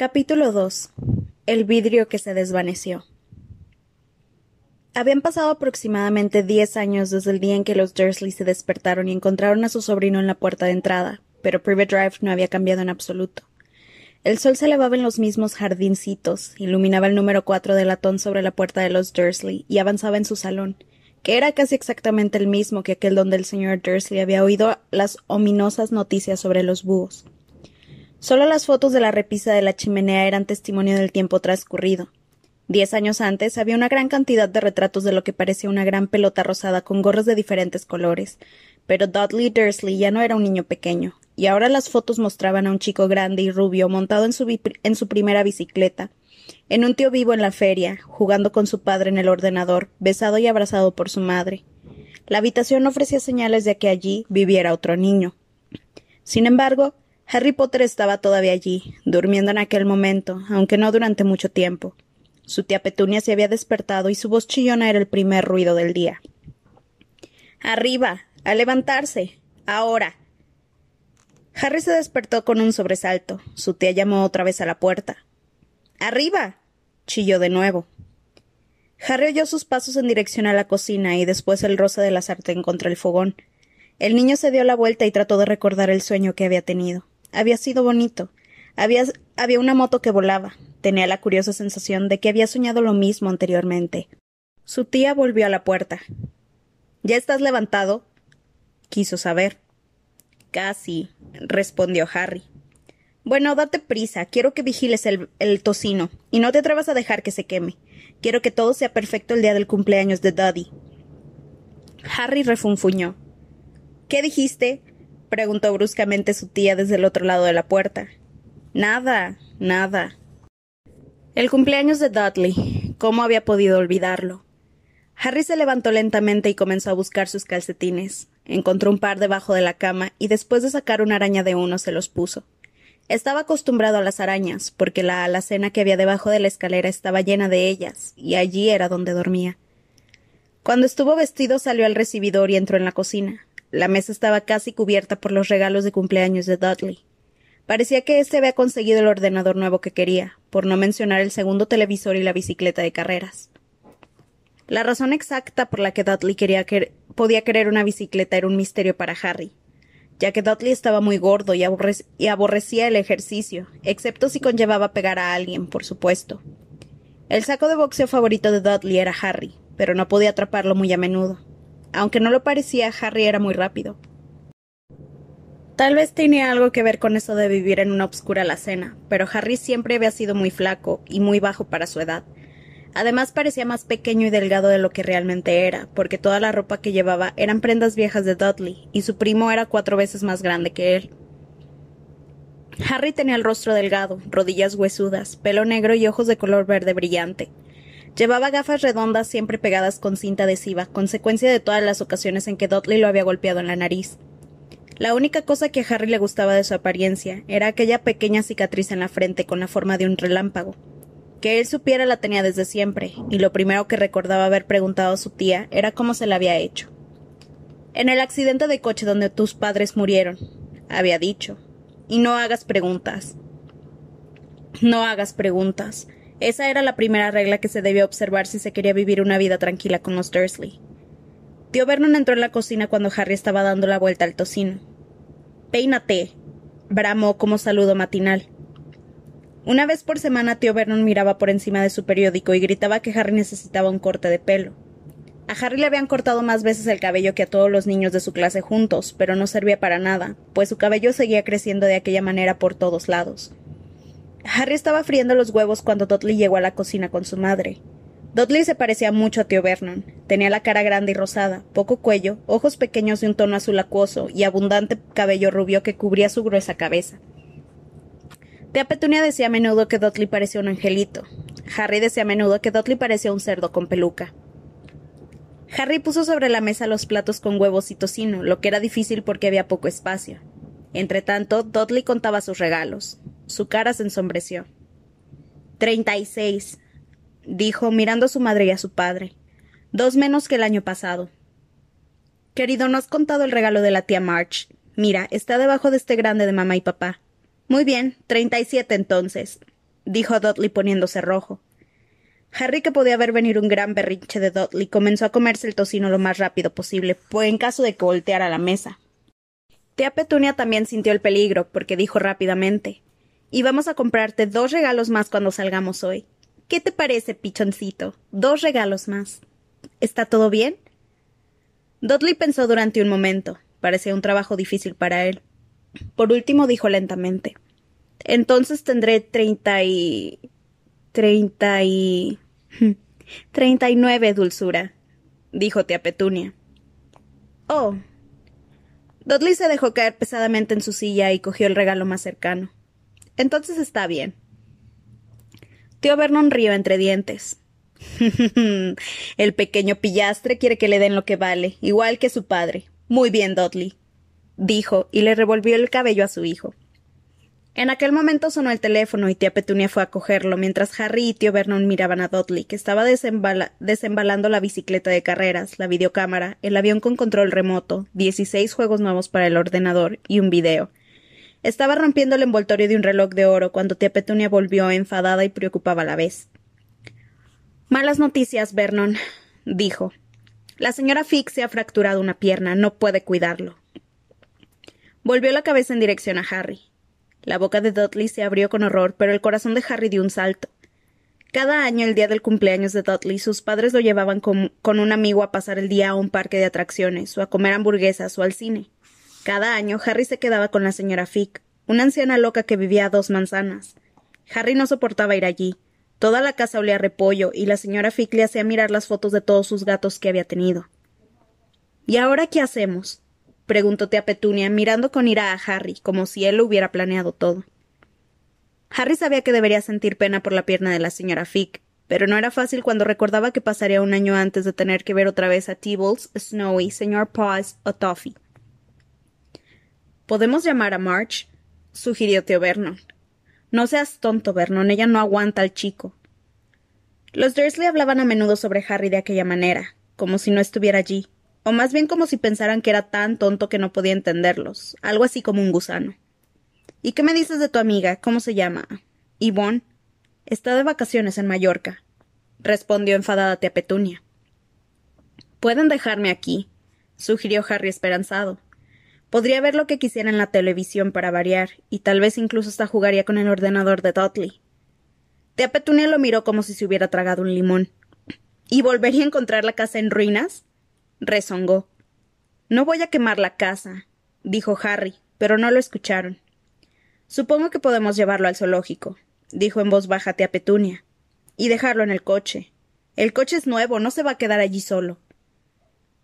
Capítulo 2. El vidrio que se desvaneció. Habían pasado aproximadamente diez años desde el día en que los Dursley se despertaron y encontraron a su sobrino en la puerta de entrada, pero Private Drive no había cambiado en absoluto. El sol se elevaba en los mismos jardincitos, iluminaba el número cuatro del latón sobre la puerta de los Dursley y avanzaba en su salón, que era casi exactamente el mismo que aquel donde el señor Dursley había oído las ominosas noticias sobre los búhos. Solo las fotos de la repisa de la chimenea eran testimonio del tiempo transcurrido. Diez años antes había una gran cantidad de retratos de lo que parecía una gran pelota rosada con gorros de diferentes colores, pero Dudley Dursley ya no era un niño pequeño, y ahora las fotos mostraban a un chico grande y rubio montado en su, en su primera bicicleta, en un tío vivo en la feria, jugando con su padre en el ordenador, besado y abrazado por su madre. La habitación ofrecía señales de que allí viviera otro niño. Sin embargo, Harry Potter estaba todavía allí, durmiendo en aquel momento, aunque no durante mucho tiempo. Su tía Petunia se había despertado y su voz chillona era el primer ruido del día. Arriba. a levantarse. ahora. Harry se despertó con un sobresalto. Su tía llamó otra vez a la puerta. Arriba. chilló de nuevo. Harry oyó sus pasos en dirección a la cocina y después el roce de la sartén contra el fogón. El niño se dio la vuelta y trató de recordar el sueño que había tenido. Había sido bonito. Había, había una moto que volaba. Tenía la curiosa sensación de que había soñado lo mismo anteriormente. Su tía volvió a la puerta. ¿Ya estás levantado? quiso saber. Casi, respondió Harry. Bueno, date prisa. Quiero que vigiles el, el, tocino. Y no te atrevas a dejar que se queme. Quiero que todo sea perfecto el día del cumpleaños de Daddy. Harry refunfuñó. ¿Qué dijiste? Preguntó bruscamente su tía desde el otro lado de la puerta. Nada, nada. El cumpleaños de Dudley. ¿Cómo había podido olvidarlo? Harry se levantó lentamente y comenzó a buscar sus calcetines. Encontró un par debajo de la cama y después de sacar una araña de uno se los puso. Estaba acostumbrado a las arañas, porque la alacena que había debajo de la escalera estaba llena de ellas, y allí era donde dormía. Cuando estuvo vestido salió al recibidor y entró en la cocina. La mesa estaba casi cubierta por los regalos de cumpleaños de Dudley. Parecía que éste había conseguido el ordenador nuevo que quería, por no mencionar el segundo televisor y la bicicleta de carreras. La razón exacta por la que Dudley quería que podía querer una bicicleta era un misterio para Harry, ya que Dudley estaba muy gordo y, y aborrecía el ejercicio, excepto si conllevaba pegar a alguien, por supuesto. El saco de boxeo favorito de Dudley era Harry, pero no podía atraparlo muy a menudo. Aunque no lo parecía, Harry era muy rápido. Tal vez tenía algo que ver con eso de vivir en una obscura alacena, pero Harry siempre había sido muy flaco y muy bajo para su edad. Además parecía más pequeño y delgado de lo que realmente era, porque toda la ropa que llevaba eran prendas viejas de Dudley, y su primo era cuatro veces más grande que él. Harry tenía el rostro delgado, rodillas huesudas, pelo negro y ojos de color verde brillante. Llevaba gafas redondas siempre pegadas con cinta adhesiva, consecuencia de todas las ocasiones en que Dudley lo había golpeado en la nariz. La única cosa que a Harry le gustaba de su apariencia era aquella pequeña cicatriz en la frente con la forma de un relámpago. Que él supiera la tenía desde siempre, y lo primero que recordaba haber preguntado a su tía era cómo se la había hecho. En el accidente de coche donde tus padres murieron, había dicho. Y no hagas preguntas. No hagas preguntas. Esa era la primera regla que se debía observar si se quería vivir una vida tranquila con los Dursley. Tío Vernon entró en la cocina cuando Harry estaba dando la vuelta al tocino. Peínate, bramó como saludo matinal. Una vez por semana tío Vernon miraba por encima de su periódico y gritaba que Harry necesitaba un corte de pelo. A Harry le habían cortado más veces el cabello que a todos los niños de su clase juntos, pero no servía para nada, pues su cabello seguía creciendo de aquella manera por todos lados. Harry estaba friendo los huevos cuando Dudley llegó a la cocina con su madre. Dudley se parecía mucho a tío Vernon. Tenía la cara grande y rosada, poco cuello, ojos pequeños de un tono azul acuoso y abundante cabello rubio que cubría su gruesa cabeza. Tía Petunia decía a menudo que Dudley parecía un angelito. Harry decía a menudo que Dudley parecía un cerdo con peluca. Harry puso sobre la mesa los platos con huevos y tocino, lo que era difícil porque había poco espacio. Entretanto, Dudley contaba sus regalos. Su cara se ensombreció. Treinta y seis, dijo, mirando a su madre y a su padre. Dos menos que el año pasado. Querido, no has contado el regalo de la tía March. Mira, está debajo de este grande de mamá y papá. Muy bien, treinta y siete entonces. dijo Dudley poniéndose rojo. Harry, que podía ver venir un gran berrinche de Dudley, comenzó a comerse el tocino lo más rápido posible, pues en caso de que volteara la mesa. Tía Petunia también sintió el peligro, porque dijo rápidamente Y vamos a comprarte dos regalos más cuando salgamos hoy. ¿Qué te parece, pichoncito? Dos regalos más. ¿Está todo bien? Dudley pensó durante un momento. Parecía un trabajo difícil para él. Por último dijo lentamente Entonces tendré treinta y. treinta y. treinta y nueve, dulzura, dijo tía Petunia. Oh. Dudley se dejó caer pesadamente en su silla y cogió el regalo más cercano. Entonces está bien. Tío Vernon rió entre dientes. el pequeño pillastre quiere que le den lo que vale, igual que su padre. Muy bien, Dudley, dijo, y le revolvió el cabello a su hijo. En aquel momento sonó el teléfono y tía Petunia fue a cogerlo, mientras Harry y tío Vernon miraban a Dudley, que estaba desembalando la bicicleta de carreras, la videocámara, el avión con control remoto, dieciséis juegos nuevos para el ordenador y un video. Estaba rompiendo el envoltorio de un reloj de oro cuando tía Petunia volvió enfadada y preocupada a la vez. Malas noticias, Vernon, dijo. La señora Fix se ha fracturado una pierna, no puede cuidarlo. Volvió la cabeza en dirección a Harry. La boca de Dudley se abrió con horror, pero el corazón de Harry dio un salto. Cada año, el día del cumpleaños de Dudley, sus padres lo llevaban con, con, un amigo a pasar el día a un parque de atracciones, o a comer hamburguesas, o al cine. Cada año, Harry se quedaba con la señora Fick, una anciana loca que vivía a dos manzanas. Harry no soportaba ir allí. Toda la casa olía a repollo y la señora Fick le hacía mirar las fotos de todos sus gatos que había tenido. ¿Y ahora qué hacemos? preguntó tía Petunia, mirando con ira a Harry, como si él lo hubiera planeado todo. Harry sabía que debería sentir pena por la pierna de la señora Fick, pero no era fácil cuando recordaba que pasaría un año antes de tener que ver otra vez a Tibbles, Snowy, señor Paws o Toffee. ¿Podemos llamar a March? sugirió tío Vernon. No seas tonto, Vernon, ella no aguanta al chico. Los Dursley hablaban a menudo sobre Harry de aquella manera, como si no estuviera allí, o más bien como si pensaran que era tan tonto que no podía entenderlos, algo así como un gusano. ¿Y qué me dices de tu amiga? ¿Cómo se llama? Yvonne. Está de vacaciones en Mallorca, respondió enfadada tía Petunia. Pueden dejarme aquí, sugirió Harry esperanzado. Podría ver lo que quisiera en la televisión para variar, y tal vez incluso hasta jugaría con el ordenador de Dudley. Tía Petunia lo miró como si se hubiera tragado un limón. ¿Y volvería a encontrar la casa en ruinas? rezongó. No voy a quemar la casa, dijo Harry, pero no lo escucharon. Supongo que podemos llevarlo al zoológico, dijo en voz baja tía Petunia, y dejarlo en el coche. El coche es nuevo, no se va a quedar allí solo.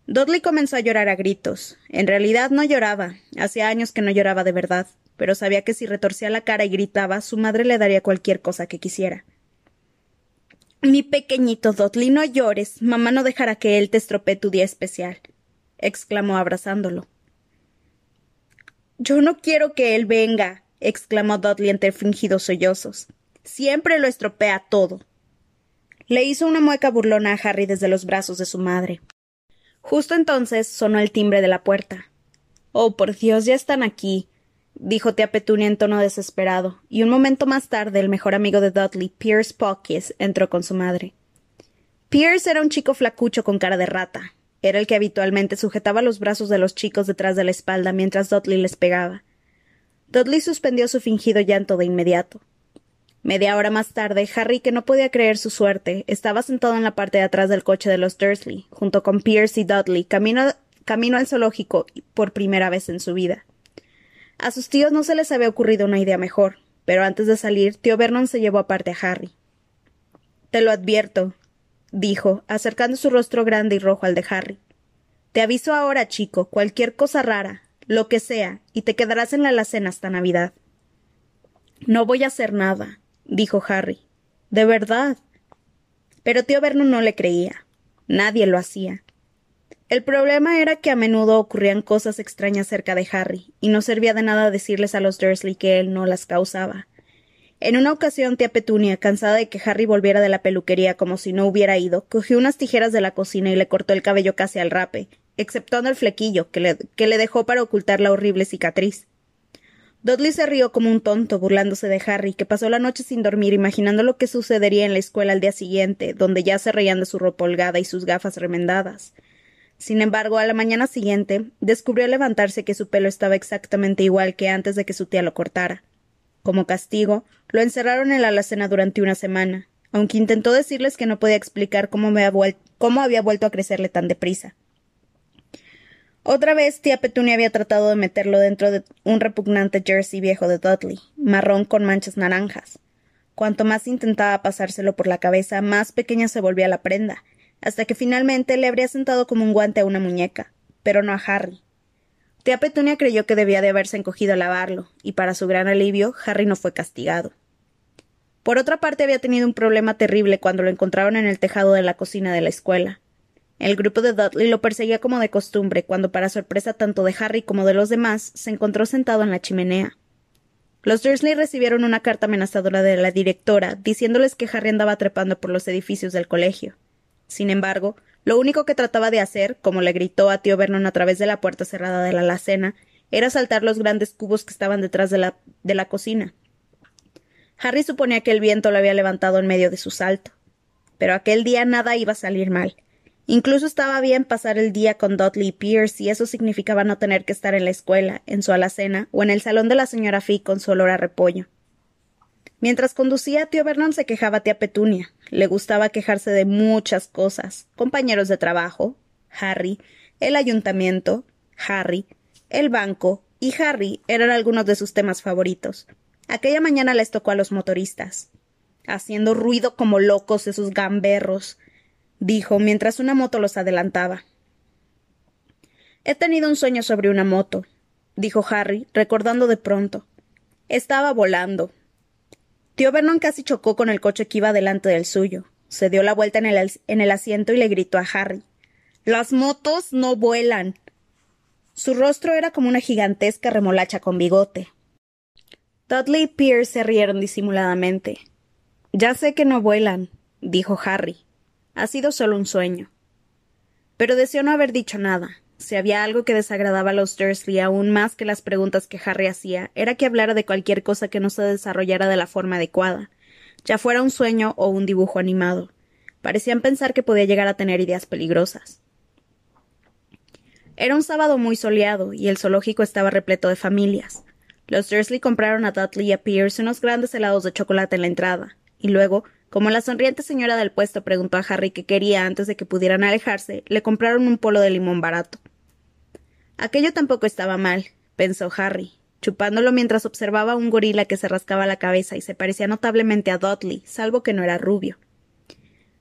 Dudley comenzó a llorar a gritos. En realidad no lloraba. Hacía años que no lloraba de verdad, pero sabía que si retorcía la cara y gritaba, su madre le daría cualquier cosa que quisiera. Mi pequeñito Dudley, no llores. Mamá no dejará que él te estropee tu día especial, exclamó abrazándolo. Yo no quiero que él venga, exclamó Dudley entre fingidos sollozos. Siempre lo estropea todo. Le hizo una mueca burlona a Harry desde los brazos de su madre. Justo entonces sonó el timbre de la puerta. Oh, por Dios, ya están aquí, dijo tía Petunia en tono desesperado, y un momento más tarde el mejor amigo de Dudley, Pierce Pockis, entró con su madre. Pierce era un chico flacucho con cara de rata. Era el que habitualmente sujetaba los brazos de los chicos detrás de la espalda mientras Dudley les pegaba. Dudley suspendió su fingido llanto de inmediato. Media hora más tarde, Harry, que no podía creer su suerte, estaba sentado en la parte de atrás del coche de los Dursley, junto con Pierce y Dudley, camino, camino al zoológico por primera vez en su vida. A sus tíos no se les había ocurrido una idea mejor, pero antes de salir, tío Vernon se llevó aparte a Harry. Te lo advierto, dijo, acercando su rostro grande y rojo al de Harry. Te aviso ahora, chico, cualquier cosa rara, lo que sea, y te quedarás en la alacena hasta Navidad. No voy a hacer nada, dijo Harry. De verdad. Pero tío Vernon no le creía. Nadie lo hacía. El problema era que a menudo ocurrían cosas extrañas cerca de Harry, y no servía de nada decirles a los Dursley que él no las causaba. En una ocasión, tía Petunia, cansada de que Harry volviera de la peluquería como si no hubiera ido, cogió unas tijeras de la cocina y le cortó el cabello casi al rape, exceptuando el flequillo que le, que le dejó para ocultar la horrible cicatriz. Dudley se rió como un tonto, burlándose de Harry, que pasó la noche sin dormir imaginando lo que sucedería en la escuela al día siguiente, donde ya se reían de su ropa holgada y sus gafas remendadas. Sin embargo, a la mañana siguiente, descubrió al levantarse que su pelo estaba exactamente igual que antes de que su tía lo cortara. Como castigo, lo encerraron en la alacena durante una semana, aunque intentó decirles que no podía explicar cómo, cómo había vuelto a crecerle tan deprisa. Otra vez tía Petunia había tratado de meterlo dentro de un repugnante jersey viejo de Dudley, marrón con manchas naranjas. Cuanto más intentaba pasárselo por la cabeza, más pequeña se volvía la prenda, hasta que finalmente le habría sentado como un guante a una muñeca, pero no a Harry. Tía Petunia creyó que debía de haberse encogido a lavarlo, y para su gran alivio, Harry no fue castigado. Por otra parte, había tenido un problema terrible cuando lo encontraron en el tejado de la cocina de la escuela. El grupo de Dudley lo perseguía como de costumbre, cuando, para sorpresa tanto de Harry como de los demás, se encontró sentado en la chimenea. Los Dursley recibieron una carta amenazadora de la directora, diciéndoles que Harry andaba trepando por los edificios del colegio. Sin embargo, lo único que trataba de hacer, como le gritó a tío Vernon a través de la puerta cerrada de la alacena, era saltar los grandes cubos que estaban detrás de la, de la cocina. Harry suponía que el viento lo había levantado en medio de su salto. Pero aquel día nada iba a salir mal. Incluso estaba bien pasar el día con Dudley Pierce y eso significaba no tener que estar en la escuela, en su alacena o en el salón de la señora Fee con su olor a repollo. Mientras conducía, tío Vernon se quejaba a tía Petunia. Le gustaba quejarse de muchas cosas. Compañeros de trabajo, Harry, el ayuntamiento, Harry, el banco y Harry eran algunos de sus temas favoritos. Aquella mañana les tocó a los motoristas, haciendo ruido como locos esos gamberros, dijo mientras una moto los adelantaba. He tenido un sueño sobre una moto, dijo Harry, recordando de pronto. Estaba volando. Tío Vernon casi chocó con el coche que iba delante del suyo. Se dio la vuelta en el, en el asiento y le gritó a Harry. Las motos no vuelan. Su rostro era como una gigantesca remolacha con bigote. Dudley y Pierce se rieron disimuladamente. Ya sé que no vuelan, dijo Harry. Ha sido solo un sueño. Pero deseó no haber dicho nada. Si había algo que desagradaba a los Dursley aún más que las preguntas que Harry hacía, era que hablara de cualquier cosa que no se desarrollara de la forma adecuada, ya fuera un sueño o un dibujo animado. Parecían pensar que podía llegar a tener ideas peligrosas. Era un sábado muy soleado y el zoológico estaba repleto de familias. Los Dursley compraron a Dudley y a Pierce unos grandes helados de chocolate en la entrada, y luego como la sonriente señora del puesto preguntó a Harry qué quería antes de que pudieran alejarse, le compraron un polo de limón barato. Aquello tampoco estaba mal, pensó Harry, chupándolo mientras observaba a un gorila que se rascaba la cabeza y se parecía notablemente a Dudley, salvo que no era rubio.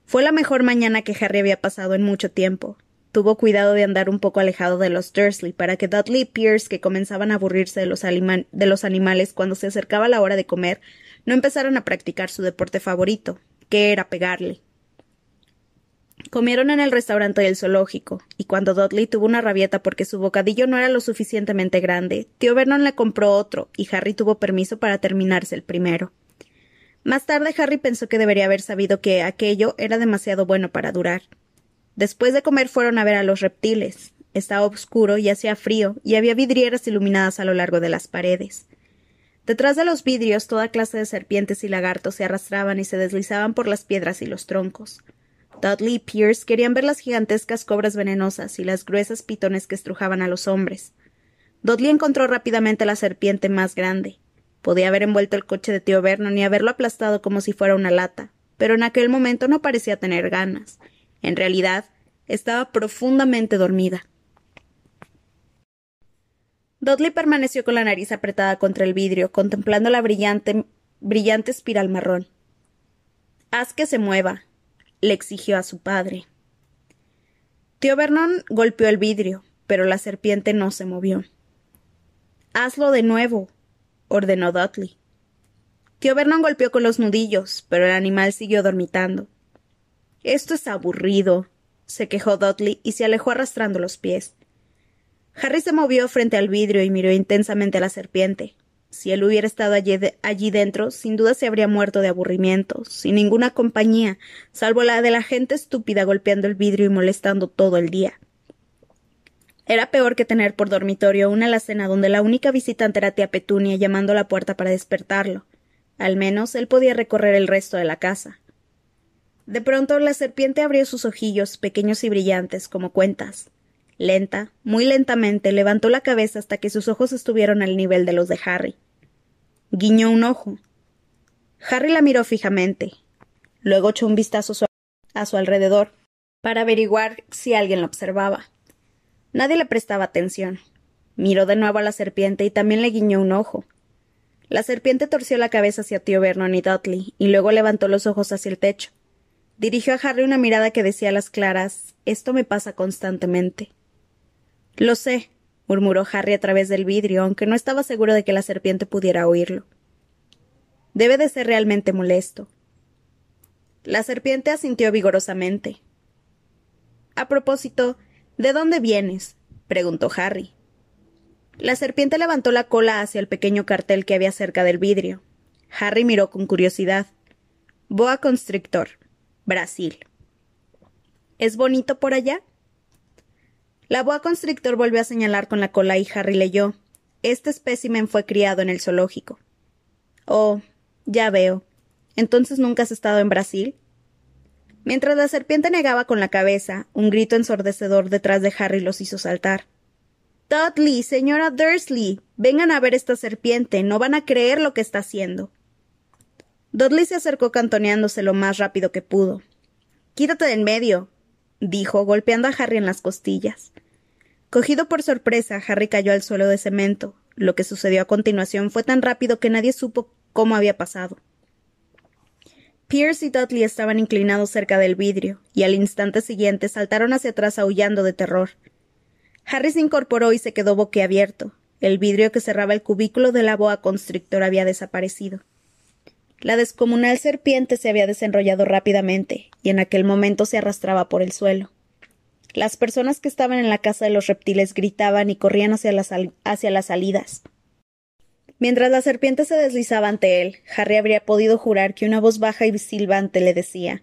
Fue la mejor mañana que Harry había pasado en mucho tiempo. Tuvo cuidado de andar un poco alejado de los Dursley para que Dudley y Pierce, que comenzaban a aburrirse de los, de los animales cuando se acercaba la hora de comer, no empezaron a practicar su deporte favorito, que era pegarle. Comieron en el restaurante del zoológico, y cuando Dudley tuvo una rabieta porque su bocadillo no era lo suficientemente grande, tío Vernon le compró otro, y Harry tuvo permiso para terminarse el primero. Más tarde Harry pensó que debería haber sabido que aquello era demasiado bueno para durar. Después de comer fueron a ver a los reptiles. Estaba oscuro y hacía frío, y había vidrieras iluminadas a lo largo de las paredes. Detrás de los vidrios toda clase de serpientes y lagartos se arrastraban y se deslizaban por las piedras y los troncos. Dudley y Pierce querían ver las gigantescas cobras venenosas y las gruesas pitones que estrujaban a los hombres. Dudley encontró rápidamente la serpiente más grande. Podía haber envuelto el coche de tío Vernon y haberlo aplastado como si fuera una lata, pero en aquel momento no parecía tener ganas. En realidad, estaba profundamente dormida. Dudley permaneció con la nariz apretada contra el vidrio, contemplando la brillante, brillante espiral marrón. Haz que se mueva, le exigió a su padre. Tío Vernon golpeó el vidrio, pero la serpiente no se movió. Hazlo de nuevo, ordenó Dudley. Tío Vernon golpeó con los nudillos, pero el animal siguió dormitando. Esto es aburrido, se quejó Dudley y se alejó arrastrando los pies. Harry se movió frente al vidrio y miró intensamente a la serpiente. Si él hubiera estado allí, dentro, sin duda se habría muerto de aburrimiento, sin ninguna compañía, salvo la de la gente estúpida golpeando el vidrio y molestando todo el día. Era peor que tener por dormitorio una alacena donde la única visitante era tía Petunia llamando a la puerta para despertarlo. Al menos él podía recorrer el resto de la casa. De pronto la serpiente abrió sus ojillos pequeños y brillantes como cuentas. Lenta, muy lentamente, levantó la cabeza hasta que sus ojos estuvieron al nivel de los de Harry. Guiñó un ojo. Harry la miró fijamente. Luego echó un vistazo a su alrededor para averiguar si alguien la observaba. Nadie le prestaba atención. Miró de nuevo a la serpiente y también le guiñó un ojo. La serpiente torció la cabeza hacia tío Vernon y Dudley, y luego levantó los ojos hacia el techo. Dirigió a Harry una mirada que decía a las claras Esto me pasa constantemente. Lo sé, murmuró Harry a través del vidrio, aunque no estaba seguro de que la serpiente pudiera oírlo. Debe de ser realmente molesto. La serpiente asintió vigorosamente. A propósito, ¿De dónde vienes? preguntó Harry. La serpiente levantó la cola hacia el pequeño cartel que había cerca del vidrio. Harry miró con curiosidad. Boa constrictor, Brasil. ¿Es bonito por allá? La boa constrictor volvió a señalar con la cola y Harry leyó. Este espécimen fue criado en el zoológico. Oh, ya veo. ¿Entonces nunca has estado en Brasil? Mientras la serpiente negaba con la cabeza, un grito ensordecedor detrás de Harry los hizo saltar. Dudley, señora Dursley, vengan a ver esta serpiente, no van a creer lo que está haciendo. Dudley se acercó cantoneándose lo más rápido que pudo. Quítate de en medio, dijo, golpeando a Harry en las costillas. Cogido por sorpresa, Harry cayó al suelo de cemento. Lo que sucedió a continuación fue tan rápido que nadie supo cómo había pasado. Pierce y Dudley estaban inclinados cerca del vidrio, y al instante siguiente saltaron hacia atrás aullando de terror. Harry se incorporó y se quedó boquiabierto. El vidrio que cerraba el cubículo de la boa constrictor había desaparecido. La descomunal serpiente se había desenrollado rápidamente, y en aquel momento se arrastraba por el suelo. Las personas que estaban en la casa de los reptiles gritaban y corrían hacia las, hacia las salidas. Mientras la serpiente se deslizaba ante él, Harry habría podido jurar que una voz baja y silbante le decía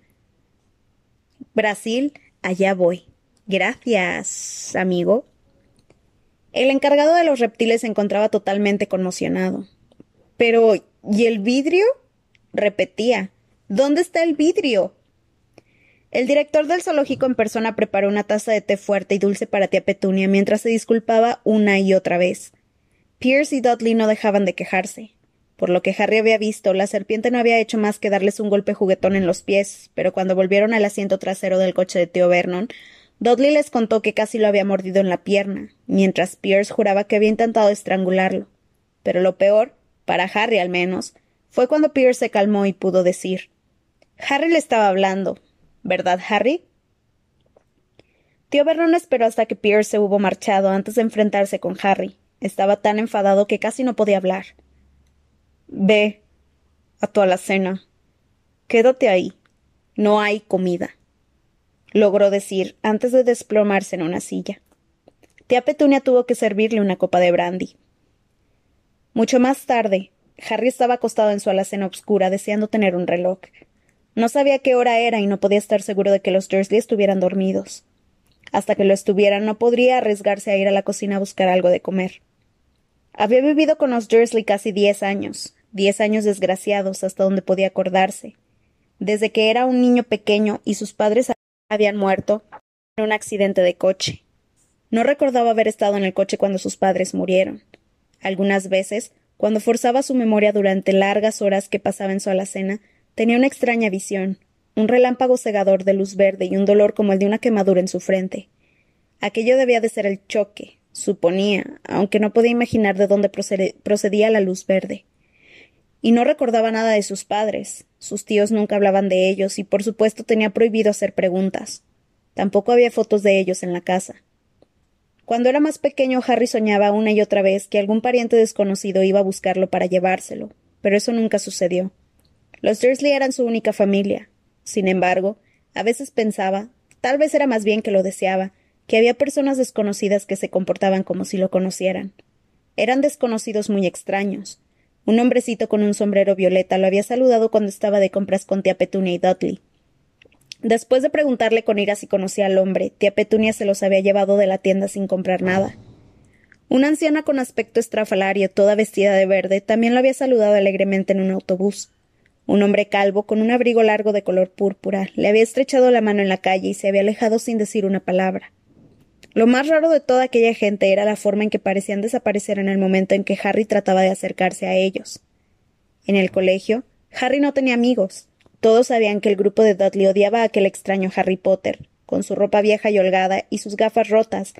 Brasil, allá voy. Gracias, amigo. El encargado de los reptiles se encontraba totalmente conmocionado. Pero, ¿y el vidrio? Repetía. ¿Dónde está el vidrio? El director del zoológico en persona preparó una taza de té fuerte y dulce para tía Petunia mientras se disculpaba una y otra vez. Pierce y Dudley no dejaban de quejarse. Por lo que Harry había visto, la serpiente no había hecho más que darles un golpe juguetón en los pies, pero cuando volvieron al asiento trasero del coche de tío Vernon, Dudley les contó que casi lo había mordido en la pierna, mientras Pierce juraba que había intentado estrangularlo. Pero lo peor, para Harry al menos, fue cuando Pierce se calmó y pudo decir Harry le estaba hablando. ¿Verdad, Harry? Tío Vernon esperó hasta que Pierce se hubo marchado antes de enfrentarse con Harry, estaba tan enfadado que casi no podía hablar. Ve a tu alacena. Quédate ahí. No hay comida. Logró decir antes de desplomarse en una silla. Tía Petunia tuvo que servirle una copa de brandy. Mucho más tarde, Harry estaba acostado en su alacena oscura deseando tener un reloj. No sabía qué hora era y no podía estar seguro de que los Dursley estuvieran dormidos. Hasta que lo estuvieran, no podría arriesgarse a ir a la cocina a buscar algo de comer. Había vivido con los Dursley casi diez años, diez años desgraciados hasta donde podía acordarse. Desde que era un niño pequeño y sus padres habían muerto en un accidente de coche. No recordaba haber estado en el coche cuando sus padres murieron. Algunas veces, cuando forzaba su memoria durante largas horas que pasaba en su alacena, tenía una extraña visión, un relámpago cegador de luz verde y un dolor como el de una quemadura en su frente. Aquello debía de ser el choque, suponía, aunque no podía imaginar de dónde procedía la luz verde. Y no recordaba nada de sus padres. Sus tíos nunca hablaban de ellos y por supuesto tenía prohibido hacer preguntas. Tampoco había fotos de ellos en la casa. Cuando era más pequeño, Harry soñaba una y otra vez que algún pariente desconocido iba a buscarlo para llevárselo, pero eso nunca sucedió. Los Dursley eran su única familia. Sin embargo, a veces pensaba, tal vez era más bien que lo deseaba, que había personas desconocidas que se comportaban como si lo conocieran. Eran desconocidos muy extraños. Un hombrecito con un sombrero violeta lo había saludado cuando estaba de compras con tía Petunia y Dudley. Después de preguntarle con ira si conocía al hombre, tía Petunia se los había llevado de la tienda sin comprar nada. Una anciana con aspecto estrafalario, toda vestida de verde, también lo había saludado alegremente en un autobús. Un hombre calvo, con un abrigo largo de color púrpura, le había estrechado la mano en la calle y se había alejado sin decir una palabra. Lo más raro de toda aquella gente era la forma en que parecían desaparecer en el momento en que Harry trataba de acercarse a ellos. En el colegio, Harry no tenía amigos. Todos sabían que el grupo de Dudley odiaba a aquel extraño Harry Potter, con su ropa vieja y holgada y sus gafas rotas,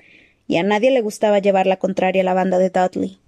y a nadie le gustaba llevar la contraria a la banda de Dudley.